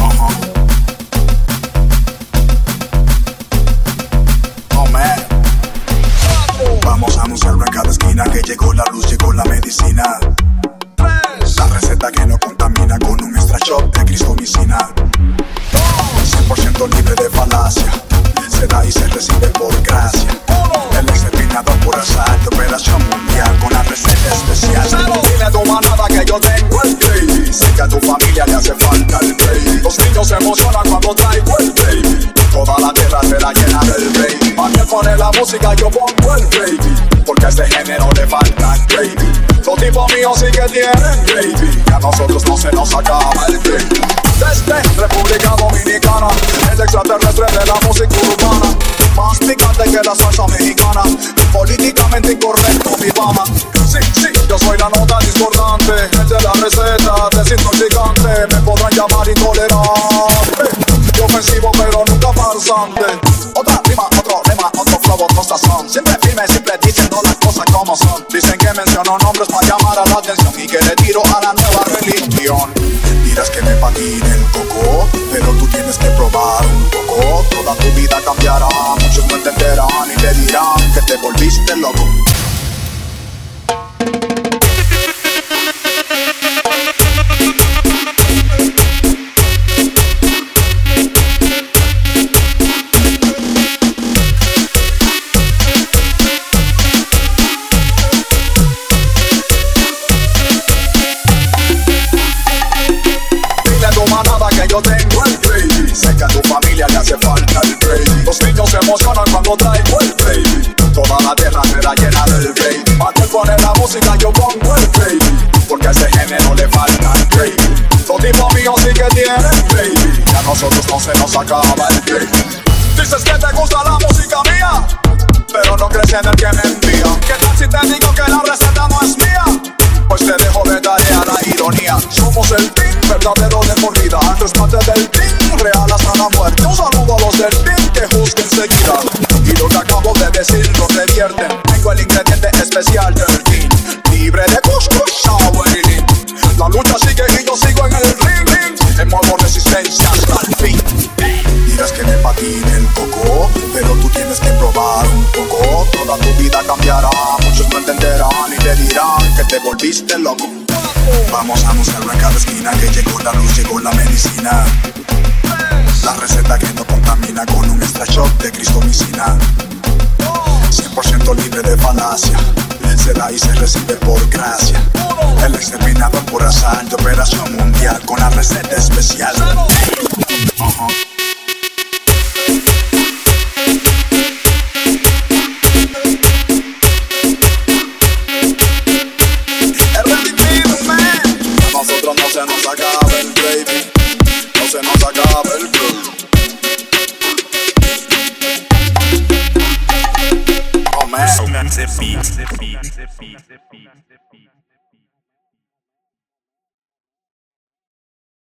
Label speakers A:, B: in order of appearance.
A: Oh. Vamos a anunciarlo en cada esquina que llegó la luz, llegó la medicina. La receta que no contamina con un extra shot de cristomicina. Familia le hace falta el gravy. Los niños se emocionan cuando traigo el gravy. Toda la tierra será llena del gravy. A quien pone la música yo pongo el gravy. Porque a este género le falta gravy. Los tipos míos sí que tienen gravy. Y a nosotros no se nos acaba el gravy. Desde República Dominicana, el extraterrestre de la música urbana. Más picante que la salsa mexicana. Políticamente incorrecto, mi fama. Sí, sí, yo soy la nota discordante. Llamar intolerante. Y ofensivo, pero nunca farsante. Otra rima, otro lema, otro flow, otro sazón. Siempre firme, siempre diciendo las cosas como son. Dicen que menciono nombres para llamar a la atención y que le tiro a la nueva religión. Dirás que me patine el coco, pero se emocionan cuando traigo el gravy. Toda la tierra será llena del gravy. Para que pone la música yo pongo el gravy. Porque a ese género le falta el gravy. Los tipos míos sí que tienen gravy. Y a nosotros no se nos acaba el gravy. Dices que te gusta la música mía. Pero no crees en el que me envía. ¿Qué tal si te digo que la receta no es mía? Pues te dejo de tarea la ironía. Somos el team verdadero de mordida. Antes parte del team real hasta la muerte. Acabo de decir lo revierten. Tengo el ingrediente especial del team. Libre de couscous, sour y lean. La lucha sigue y yo sigo en el ring. ring. En modo resistencia hasta el fin. Dirás que me patine el coco, pero tú tienes que probar un poco. Toda tu vida cambiará, muchos no entenderán y te dirán que te volviste loco. Vamos a anunciarlo en cada esquina que llegó la luz, llegó la medicina. La receta que no contamina con un extra shot de cristomicina. 100% libre de falacia. Se da y se recibe por gracia. El exterminador por asalto, operación mundial con la receta especial. Nosotros no se nos acaba el gravy. No se nos acaba el groove.
B: Beat.